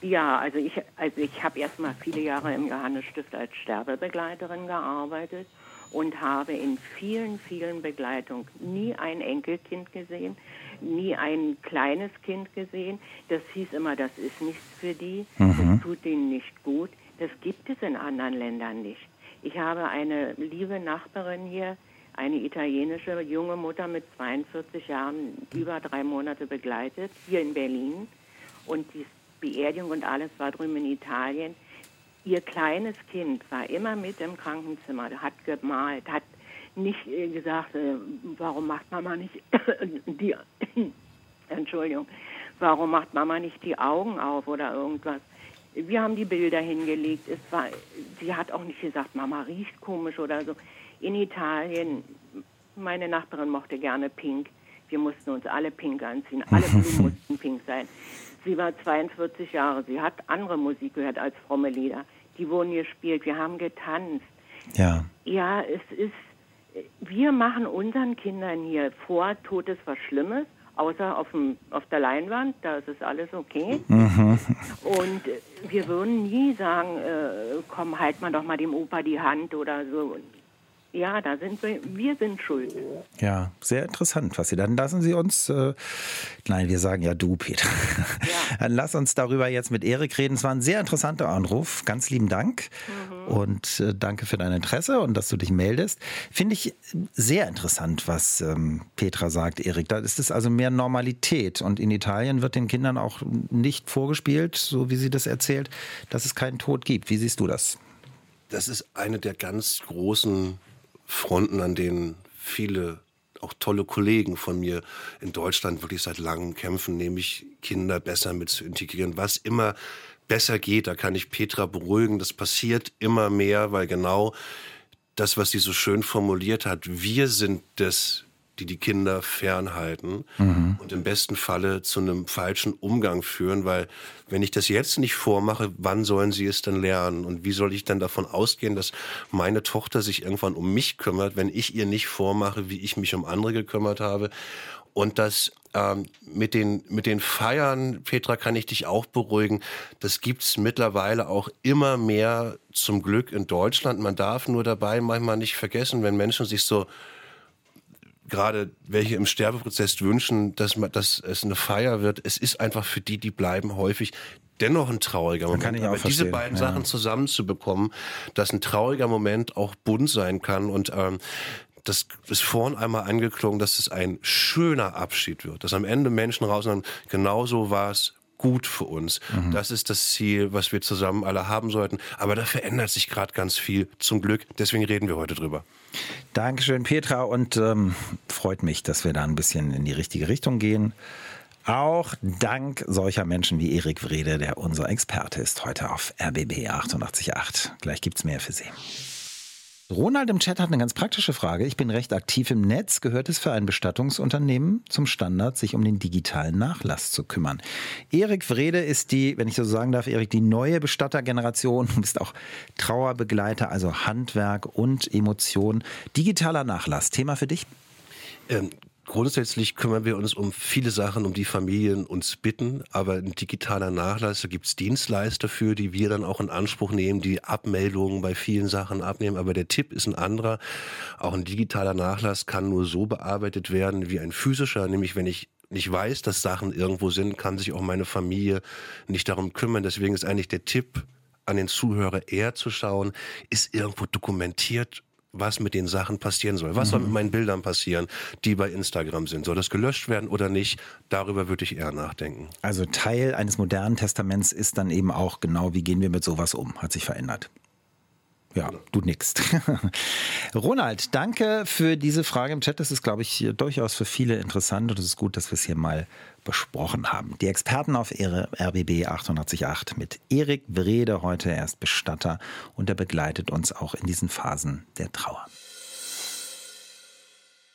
Ja, also ich, also ich habe erst mal viele Jahre im Johannesstift als Sterbebegleiterin gearbeitet und habe in vielen, vielen Begleitungen nie ein Enkelkind gesehen, nie ein kleines Kind gesehen. Das hieß immer, das ist nichts für die, mhm. das tut ihnen nicht gut. Das gibt es in anderen Ländern nicht. Ich habe eine liebe Nachbarin hier, eine italienische junge Mutter mit 42 Jahren über drei Monate begleitet, hier in Berlin. Und die Beerdigung und alles war drüben in Italien. Ihr kleines Kind war immer mit im Krankenzimmer, hat gemalt, hat nicht äh, gesagt, äh, warum macht Mama nicht die Entschuldigung, warum macht Mama nicht die Augen auf oder irgendwas. Wir haben die Bilder hingelegt. Es war, sie hat auch nicht gesagt, Mama riecht komisch oder so. In Italien, meine Nachbarin mochte gerne Pink. Wir mussten uns alle pink anziehen. Alle Blumen mussten pink sein. Sie war 42 Jahre. Sie hat andere Musik gehört als fromme Lieder. Die wurden gespielt. Wir haben getanzt. Ja. Ja, es ist, wir machen unseren Kindern hier vor, Tod ist was Schlimmes, außer auf, dem, auf der Leinwand, da ist es alles okay. Mhm. Und wir würden nie sagen, äh, komm, halt mal doch mal dem Opa die Hand oder so. Ja, da sind wir, wir sind schuld. Ja, sehr interessant, was Sie dann lassen Sie uns, äh, nein, wir sagen ja du, Peter. Ja. Dann lass uns darüber jetzt mit Erik reden. Es war ein sehr interessanter Anruf. Ganz lieben Dank mhm. und äh, danke für dein Interesse und dass du dich meldest. Finde ich sehr interessant, was ähm, Petra sagt, Erik. Da ist es also mehr Normalität und in Italien wird den Kindern auch nicht vorgespielt, so wie sie das erzählt, dass es keinen Tod gibt. Wie siehst du das? Das ist eine der ganz großen Fronten, an denen viele auch tolle Kollegen von mir in Deutschland wirklich seit langem kämpfen, nämlich Kinder besser mit zu integrieren. Was immer besser geht, da kann ich Petra beruhigen, das passiert immer mehr, weil genau das, was sie so schön formuliert hat, wir sind das, die die Kinder fernhalten mhm. und im besten Falle zu einem falschen Umgang führen, weil wenn ich das jetzt nicht vormache, wann sollen sie es denn lernen? Und wie soll ich dann davon ausgehen, dass meine Tochter sich irgendwann um mich kümmert, wenn ich ihr nicht vormache, wie ich mich um andere gekümmert habe? Und das ähm, mit, den, mit den Feiern, Petra, kann ich dich auch beruhigen. Das gibt's mittlerweile auch immer mehr zum Glück in Deutschland. Man darf nur dabei manchmal nicht vergessen, wenn Menschen sich so gerade welche im Sterbeprozess wünschen, dass, man, dass es eine Feier wird. Es ist einfach für die, die bleiben, häufig dennoch ein trauriger Moment. Kann ich auch Aber diese verstehen, beiden ja. Sachen zusammenzubekommen, dass ein trauriger Moment auch bunt sein kann und ähm, das ist vorhin einmal angeklungen, dass es ein schöner Abschied wird, dass am Ende Menschen raus sagen, genauso war es gut für uns. Mhm. Das ist das Ziel, was wir zusammen alle haben sollten. Aber da verändert sich gerade ganz viel, zum Glück. Deswegen reden wir heute drüber. Dankeschön, Petra, und ähm, freut mich, dass wir da ein bisschen in die richtige Richtung gehen. Auch dank solcher Menschen wie Erik Wrede, der unser Experte ist heute auf RBB 888. Gleich gibt's mehr für Sie. Ronald im Chat hat eine ganz praktische Frage. Ich bin recht aktiv im Netz. Gehört es für ein Bestattungsunternehmen zum Standard, sich um den digitalen Nachlass zu kümmern? Erik Wrede ist die, wenn ich so sagen darf, Erik, die neue Bestattergeneration. Du bist auch Trauerbegleiter, also Handwerk und Emotion. Digitaler Nachlass, Thema für dich? Ähm, grundsätzlich kümmern wir uns um viele Sachen, um die Familien uns bitten, aber ein digitaler Nachlass, da gibt's Dienstleister für, die wir dann auch in Anspruch nehmen, die Abmeldungen bei vielen Sachen abnehmen. Aber der Tipp ist ein anderer. Auch ein digitaler Nachlass kann nur so bearbeitet werden wie ein physischer, nämlich wenn ich nicht weiß, dass Sachen irgendwo sind, kann sich auch meine Familie nicht darum kümmern. Deswegen ist eigentlich der Tipp an den Zuhörer eher zu schauen, ist irgendwo dokumentiert, was mit den Sachen passieren soll. Was soll mit meinen Bildern passieren, die bei Instagram sind? Soll das gelöscht werden oder nicht? Darüber würde ich eher nachdenken. Also Teil eines modernen Testaments ist dann eben auch genau, wie gehen wir mit sowas um? Hat sich verändert. Ja, du nickst. Ronald, danke für diese Frage im Chat. Das ist, glaube ich, durchaus für viele interessant und es ist gut, dass wir es hier mal besprochen haben. Die Experten auf RBB 888 mit Erik Wrede, heute erst Bestatter und er begleitet uns auch in diesen Phasen der Trauer.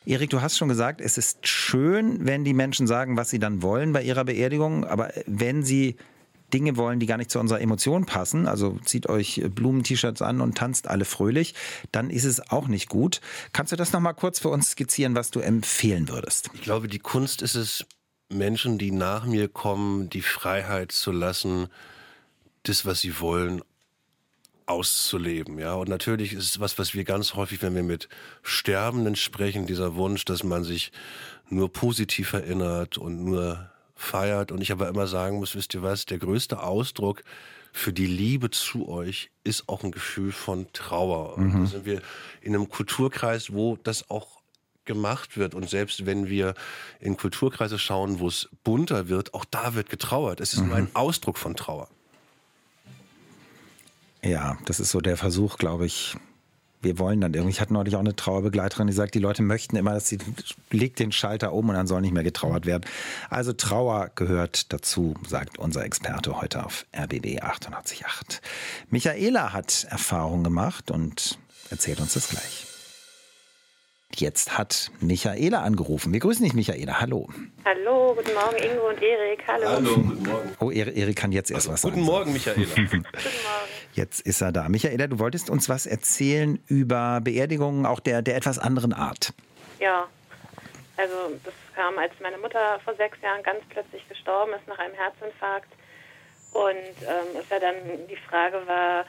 Erik, du hast schon gesagt, es ist schön, wenn die Menschen sagen, was sie dann wollen bei ihrer Beerdigung, aber wenn sie Dinge wollen, die gar nicht zu unserer Emotion passen, also zieht euch Blumen-T-Shirts an und tanzt alle fröhlich, dann ist es auch nicht gut. Kannst du das nochmal kurz für uns skizzieren, was du empfehlen würdest? Ich glaube, die Kunst ist es, Menschen, die nach mir kommen, die Freiheit zu lassen, das, was sie wollen, auszuleben, ja. Und natürlich ist es was, was wir ganz häufig, wenn wir mit Sterbenden sprechen, dieser Wunsch, dass man sich nur positiv erinnert und nur feiert. Und ich aber immer sagen muss, wisst ihr was, der größte Ausdruck für die Liebe zu euch ist auch ein Gefühl von Trauer. Und da sind wir in einem Kulturkreis, wo das auch gemacht wird. Und selbst wenn wir in Kulturkreise schauen, wo es bunter wird, auch da wird getrauert. Es ist nur ein Ausdruck von Trauer. Ja, das ist so der Versuch, glaube ich. Wir wollen dann irgendwie. Ich hatte neulich auch eine Trauerbegleiterin, die sagt, die Leute möchten immer, dass sie legt den Schalter um und dann soll nicht mehr getrauert werden. Also Trauer gehört dazu, sagt unser Experte heute auf RBB 888. Michaela hat Erfahrung gemacht und erzählt uns das gleich. Jetzt hat Michaela angerufen. Wir grüßen dich, Michaela. Hallo. Hallo, guten Morgen Ingo und Erik. Hallo. guten Morgen. Oh, Erik Erik kann jetzt erst was sagen. Guten Morgen, Michaela. Guten Morgen. Jetzt ist er da. Michaela, du wolltest uns was erzählen über Beerdigungen auch der, der etwas anderen Art. Ja, also das kam, als meine Mutter vor sechs Jahren ganz plötzlich gestorben ist nach einem Herzinfarkt. Und ähm, es ja dann die Frage war,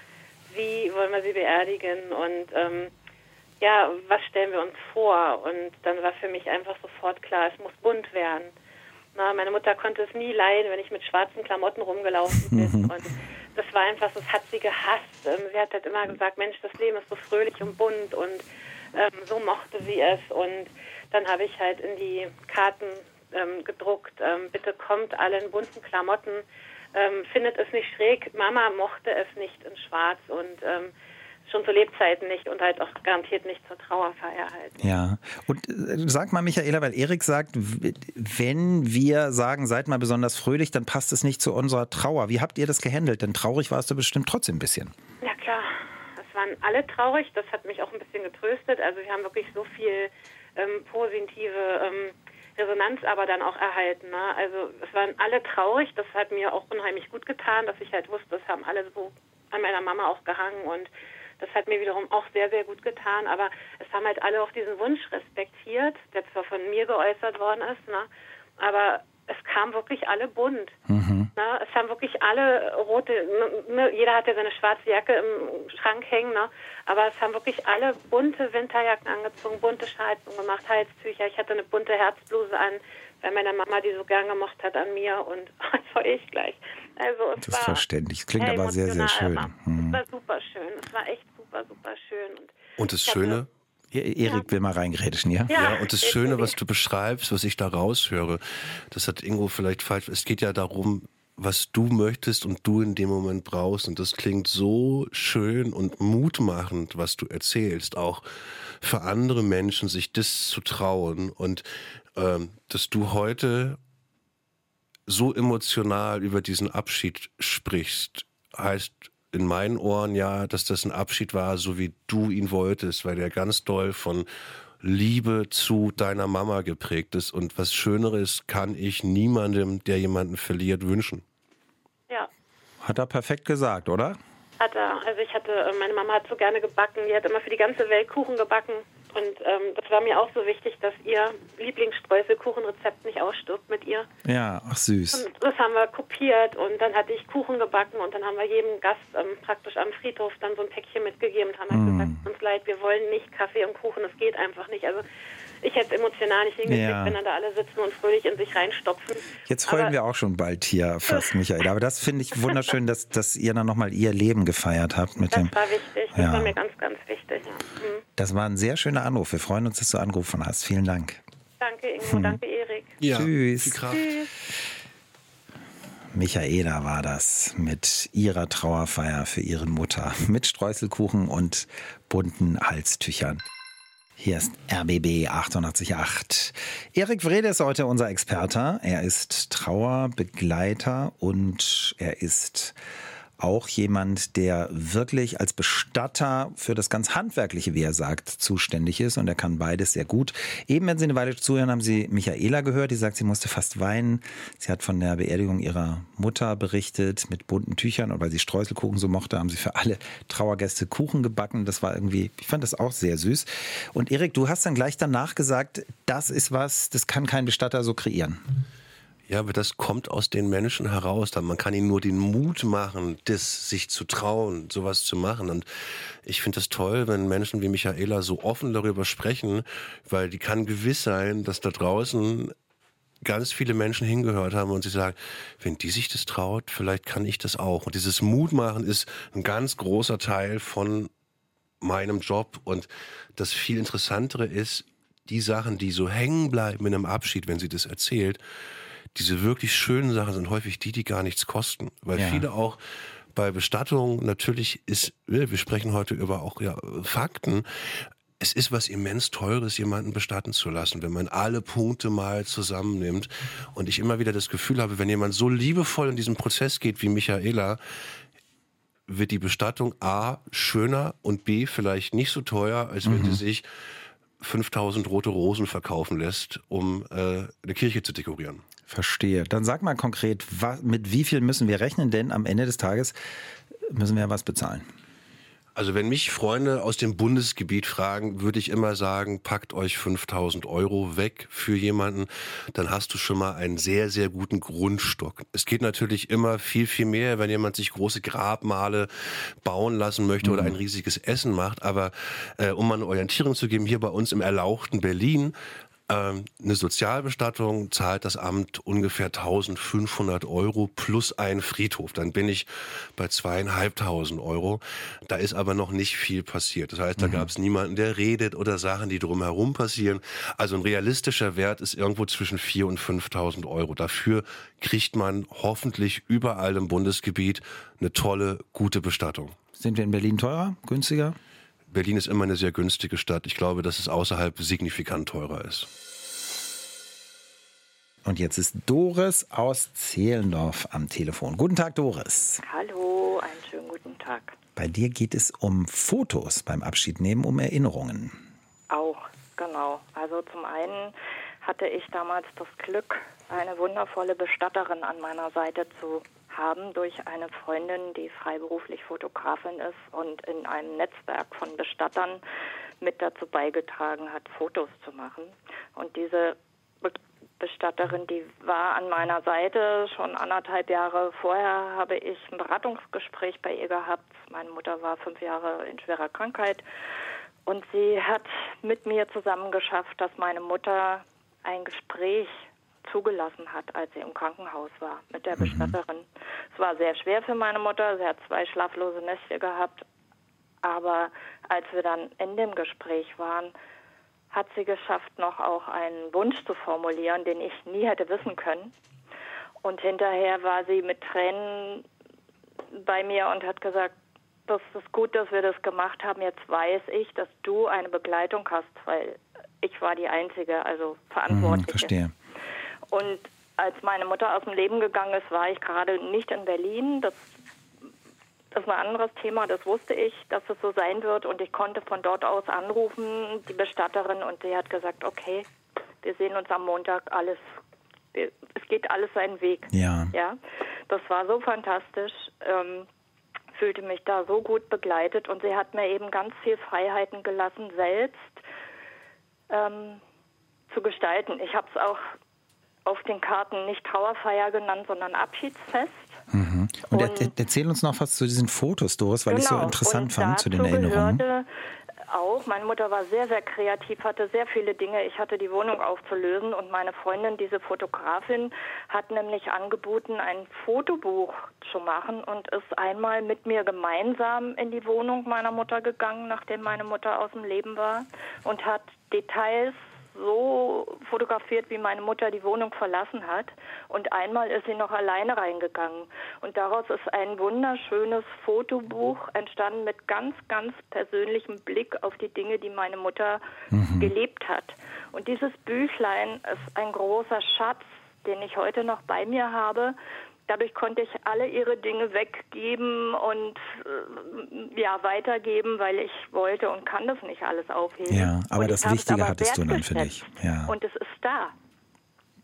wie wollen wir sie beerdigen und ähm, ja, was stellen wir uns vor? Und dann war für mich einfach sofort klar, es muss bunt werden. Na, meine Mutter konnte es nie leiden, wenn ich mit schwarzen Klamotten rumgelaufen bin. Und das war einfach, das hat sie gehasst. Ähm, Sie hat halt immer gesagt, Mensch, das Leben ist so fröhlich und bunt und ähm, so mochte sie es. Und dann habe ich halt in die Karten ähm, gedruckt, ähm, bitte kommt alle in bunten Klamotten, ähm, findet es nicht schräg. Mama mochte es nicht in schwarz und ähm, schon zu Lebzeiten nicht und halt auch garantiert nicht zur Trauerfeier halt. Ja. Und äh, sag mal, Michaela, weil Erik sagt, wenn wir sagen, seid mal besonders fröhlich, dann passt es nicht zu unserer Trauer. Wie habt ihr das gehandelt? Denn traurig warst du bestimmt trotzdem ein bisschen. Ja klar, es waren alle traurig. Das hat mich auch ein bisschen getröstet. Also wir haben wirklich so viel ähm, positive ähm, Resonanz aber dann auch erhalten. Ne? Also es waren alle traurig. Das hat mir auch unheimlich gut getan, dass ich halt wusste, das haben alle so an meiner Mama auch gehangen und das hat mir wiederum auch sehr, sehr gut getan. Aber es haben halt alle auch diesen Wunsch respektiert, der zwar von mir geäußert worden ist, ne? aber es kam wirklich alle bunt. Ne? es haben wirklich alle rote, ne, jeder hatte seine schwarze Jacke im Schrank hängen, ne? aber es haben wirklich alle bunte Winterjacken angezogen, bunte Schals gemacht, Halstücher. Ich hatte eine bunte Herzbluse an, weil meine Mama die so gern gemocht hat an mir und das war ich gleich. Also es Das ist verständlich. Es klingt aber sehr, sehr schön. aber Hm. Es war super schön. Es war echt super, super schön. Und Und das Schöne, E- Erik will mal reingrätschen, ja? Ja, Ja, und das Schöne, was du beschreibst, was ich da raushöre, das hat Ingo vielleicht falsch. Es geht ja darum, was du möchtest und du in dem Moment brauchst. Und das klingt so schön und mutmachend, was du erzählst, auch für andere Menschen, sich das zu trauen. Und ähm, dass du heute so emotional über diesen Abschied sprichst, heißt in meinen Ohren ja, dass das ein Abschied war, so wie du ihn wolltest, weil der ganz doll von Liebe zu deiner Mama geprägt ist. Und was Schöneres kann ich niemandem, der jemanden verliert, wünschen. Ja, Hat er perfekt gesagt, oder? hat er. Also ich hatte, äh, meine Mama hat so gerne gebacken. Die hat immer für die ganze Welt Kuchen gebacken. Und ähm, das war mir auch so wichtig, dass ihr Lieblingsstreuselkuchenrezept nicht ausstirbt mit ihr. Ja, ach süß. Und das haben wir kopiert und dann hatte ich Kuchen gebacken und dann haben wir jedem Gast ähm, praktisch am Friedhof dann so ein Päckchen mitgegeben und haben halt Mm. gesagt, uns leid, wir wollen nicht Kaffee und Kuchen, das geht einfach nicht. Also ich hätte es emotional nicht hingekriegt, Ja. wenn dann da alle sitzen und fröhlich in sich reinstopfen. Jetzt heulen wir auch schon bald hier fast, Michael. Aber das finde ich wunderschön, dass, dass ihr dann nochmal ihr Leben gefeiert habt mit Das dem. war wichtig, das Ja. war mir ganz, ganz wichtig. Ja. Mhm. Das war ein sehr schöner Anruf. Wir freuen uns, dass du angerufen hast. Vielen Dank. Danke Hm. Ingo, danke Erik. Ja, Tschüss. Kraft. Michaela war das mit ihrer Trauerfeier für ihre Mutter. Mit Streuselkuchen und bunten Halstüchern. Hier ist RBB 888. Erik Wrede ist heute unser Experte. Er ist Trauerbegleiter und er ist auch jemand, der wirklich als Bestatter für das ganz Handwerkliche, wie er sagt, zuständig ist. Und er kann beides sehr gut. Eben, wenn Sie eine Weile zuhören, haben Sie Michaela gehört, die sagt, sie musste fast weinen. Sie hat von der Beerdigung ihrer Mutter berichtet mit bunten Tüchern. Und weil sie Streuselkuchen so mochte, haben sie für alle Trauergäste Kuchen gebacken. Das war irgendwie, ich fand das auch sehr süß. Und Erik, du hast dann gleich danach gesagt, das ist was, das kann kein Bestatter so kreieren. Ja, aber das kommt aus den Menschen heraus. Man kann ihnen nur den Mut machen, das sich zu trauen, sowas zu machen. Und ich finde es toll, wenn Menschen wie Michaela so offen darüber sprechen, weil die kann gewiss sein, dass da draußen ganz viele Menschen hingehört haben und sie sagen, wenn die sich das traut, vielleicht kann ich das auch. Und dieses Mutmachen ist ein ganz großer Teil von meinem Job. Und das viel Interessantere ist, die Sachen, die so hängen bleiben in einem Abschied, wenn sie das erzählt, diese wirklich schönen Sachen sind häufig die, die gar nichts kosten. Weil Ja. viele auch bei Bestattung, natürlich ist, wir wir sprechen heute über auch ja, Fakten, es ist was immens Teures, jemanden bestatten zu lassen, wenn man alle Punkte mal zusammennimmt. Und ich immer wieder das Gefühl habe, wenn jemand so liebevoll in diesen Prozess geht wie Michaela, wird die Bestattung A schöner und B vielleicht nicht so teuer, als wenn sie sich 5000 rote Rosen verkaufen lässt, um äh, eine Kirche zu dekorieren. Verstehe. Dann sag mal konkret, wa- mit wie viel müssen wir rechnen? Denn am Ende des Tages müssen wir ja was bezahlen. Also wenn mich Freunde aus dem Bundesgebiet fragen, würde ich immer sagen, packt euch 5000 Euro weg für jemanden, dann hast du schon mal einen sehr, sehr guten Grundstock. Es geht natürlich immer viel, viel mehr, wenn jemand sich große Grabmale bauen lassen möchte oder ein riesiges Essen macht. Aber äh, um mal eine Orientierung zu geben, hier bei uns im erlauchten Berlin, eine Sozialbestattung zahlt das Amt ungefähr 1500 Euro plus ein Friedhof. Dann bin ich bei zweieinhalbtausend Euro. Da ist aber noch nicht viel passiert. Das heißt, da gab es niemanden, der redet oder Sachen, die drumherum passieren. Also ein realistischer Wert ist irgendwo zwischen 4.000 und 5.000 Euro. Dafür kriegt man hoffentlich überall im Bundesgebiet eine tolle, gute Bestattung. Sind wir in Berlin teurer, günstiger? Berlin ist immer eine sehr günstige Stadt. Ich glaube, dass es außerhalb signifikant teurer ist. Und jetzt ist Doris aus Zehlendorf am Telefon. Guten Tag, Doris. Hallo, einen schönen guten Tag. Bei dir geht es um Fotos beim Abschiednehmen, um Erinnerungen. Auch, genau. Also zum einen hatte ich damals das Glück, eine wundervolle Bestatterin an meiner Seite zu haben durch eine Freundin, die freiberuflich Fotografin ist und in einem Netzwerk von Bestattern mit dazu beigetragen hat, Fotos zu machen. Und diese Be Bestatterin, die war an meiner Seite. Schon anderthalb Jahre vorher habe ich ein Beratungsgespräch bei ihr gehabt. Meine Mutter war fünf Jahre in schwerer Krankheit. Und sie hat mit mir zusammen geschafft, dass meine Mutter ein Gespräch zugelassen hat, als sie im Krankenhaus war mit der. Bestatterin. Mhm. Es war sehr schwer für meine Mutter. Sie hat zwei schlaflose Nächte gehabt. Aber als wir dann in dem Gespräch waren, hat sie geschafft, noch auch einen Wunsch zu formulieren, den ich nie hätte wissen können. Und hinterher war sie mit Tränen bei mir und hat gesagt, das ist gut, dass wir das gemacht haben. Jetzt weiß ich, dass du eine Begleitung hast, weil ich war die Einzige, also Verantwortliche. Hm, verstehe. Und als meine Mutter aus dem Leben gegangen ist, war ich gerade nicht in Berlin. Das das ist ein anderes Thema, das wusste ich, dass es so sein wird und ich konnte von dort aus anrufen, die Bestatterin, und sie hat gesagt, okay, wir sehen uns am Montag, alles, es geht alles seinen Weg. Ja. Ja, das war so fantastisch. Ähm, fühlte mich da so gut begleitet und sie hat mir eben ganz viel Freiheiten gelassen, selbst ähm, zu gestalten. Ich habe es auch auf den Karten nicht Trauerfeier genannt, sondern Abschiedsfest. Mhm. Und, und erzähl uns noch was zu diesen Fotos, Doris, weil genau. ich so interessant fand zu den Erinnerungen. Auch, meine Mutter war sehr, sehr kreativ, hatte sehr viele Dinge. Ich hatte die Wohnung aufzulösen und meine Freundin, diese Fotografin, hat nämlich angeboten, ein Fotobuch zu machen und ist einmal mit mir gemeinsam in die Wohnung meiner Mutter gegangen, nachdem meine Mutter aus dem Leben war und hat Details so fotografiert, wie meine Mutter die Wohnung verlassen hat. Und einmal ist sie noch alleine reingegangen. Und daraus ist ein wunderschönes Fotobuch entstanden mit ganz, ganz persönlichem Blick auf die Dinge, die meine Mutter mhm. gelebt hat. Und dieses Büchlein ist ein großer Schatz, den ich heute noch bei mir habe, Dadurch konnte ich alle ihre Dinge weggeben und äh, ja weitergeben, weil ich wollte und kann das nicht alles aufheben. Ja, aber und das Wichtige aber hattest du dann für dich. Ja. Und es ist da.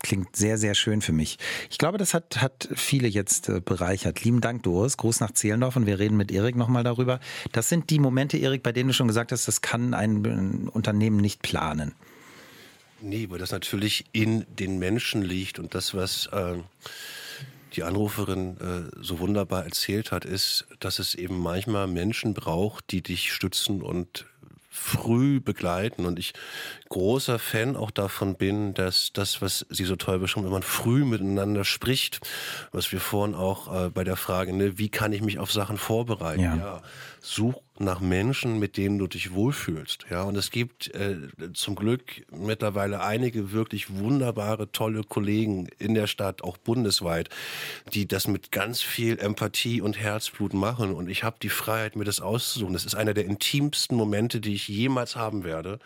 Klingt sehr, sehr schön für mich. Ich glaube, das hat, hat viele jetzt äh, bereichert. Lieben Dank, Doris. Gruß nach Zehlendorf und wir reden mit Erik nochmal darüber. Das sind die Momente, Erik, bei denen du schon gesagt hast, das kann ein Unternehmen nicht planen. Nee, weil das natürlich in den Menschen liegt und das, was äh, die Anruferin äh, so wunderbar erzählt hat, ist, dass es eben manchmal Menschen braucht, die dich stützen und früh begleiten und ich großer Fan auch davon bin, dass das, was sie so toll beschreibt, wenn man früh miteinander spricht, was wir vorhin auch äh, bei der Frage, ne, wie kann ich mich auf Sachen vorbereiten? Ja. ja. Such nach Menschen, mit denen du dich wohlfühlst. Ja, und es gibt äh, zum Glück mittlerweile einige wirklich wunderbare, tolle Kollegen in der Stadt, auch bundesweit, die das mit ganz viel Empathie und Herzblut machen. Und ich habe die Freiheit, mir das auszusuchen. Das ist einer der intimsten Momente, die ich jemals haben werde.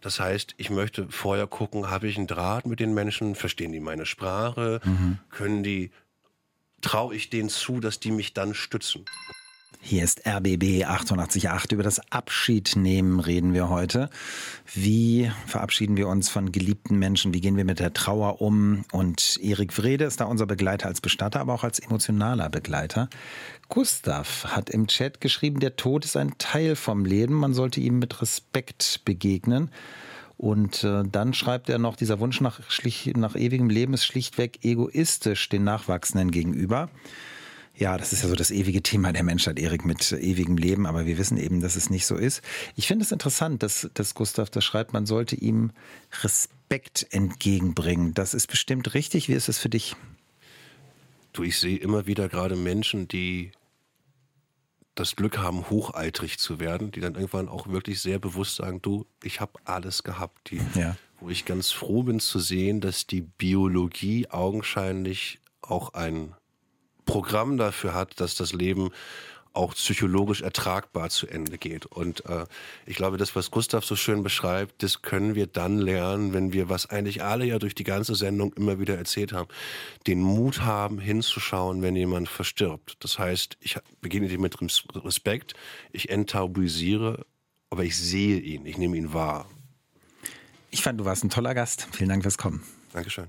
Das heißt, ich möchte vorher gucken, habe ich einen Draht mit den Menschen, verstehen die meine Sprache, mhm. können die, traue ich denen zu, dass die mich dann stützen. Hier ist RBB 888. Über das Abschiednehmen reden wir heute. Wie verabschieden wir uns von geliebten Menschen? Wie gehen wir mit der Trauer um? Und Erik Wrede ist da unser Begleiter als Bestatter, aber auch als emotionaler Begleiter. Gustav hat im Chat geschrieben, der Tod ist ein Teil vom Leben. Man sollte ihm mit Respekt begegnen. Und äh, dann schreibt er noch, dieser Wunsch nach, nach ewigem Leben ist schlichtweg egoistisch den Nachwachsenden gegenüber. Ja, das ist ja so das ewige Thema der Menschheit, Erik, mit ewigem Leben, aber wir wissen eben, dass es nicht so ist. Ich finde es interessant, dass, dass Gustav das schreibt, man sollte ihm Respekt entgegenbringen. Das ist bestimmt richtig. Wie ist es für dich? Du, ich sehe immer wieder gerade Menschen, die das Glück haben, hocheitrig zu werden, die dann irgendwann auch wirklich sehr bewusst sagen, du, ich habe alles gehabt. Die, ja. Wo ich ganz froh bin zu sehen, dass die Biologie augenscheinlich auch ein Programm dafür hat, dass das Leben auch psychologisch ertragbar zu Ende geht. Und äh, ich glaube, das, was Gustav so schön beschreibt, das können wir dann lernen, wenn wir, was eigentlich alle ja durch die ganze Sendung immer wieder erzählt haben, den Mut haben, hinzuschauen, wenn jemand verstirbt. Das heißt, ich beginne dir mit Respekt, ich enttabuisiere, aber ich sehe ihn, ich nehme ihn wahr. Ich fand, du warst ein toller Gast. Vielen Dank fürs Kommen. Dankeschön.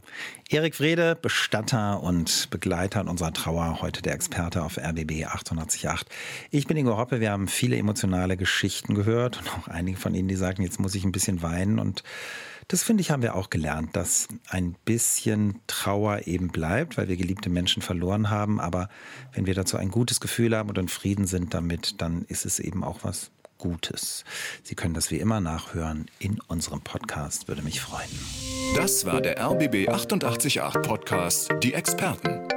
Erik Wrede, Bestatter und Begleiter in unserer Trauer, heute der Experte auf RBB 888. Ich bin Ingo Hoppe, wir haben viele emotionale Geschichten gehört und auch einige von Ihnen, die sagen, jetzt muss ich ein bisschen weinen und Das finde ich, haben wir auch gelernt, dass ein bisschen Trauer eben bleibt, weil wir geliebte Menschen verloren haben. Aber wenn wir dazu ein gutes Gefühl haben und in Frieden sind damit, dann ist es eben auch was Gutes. Sie können das wie immer nachhören in unserem Podcast, würde mich freuen. Das war der RBB 888 Podcast, die Experten.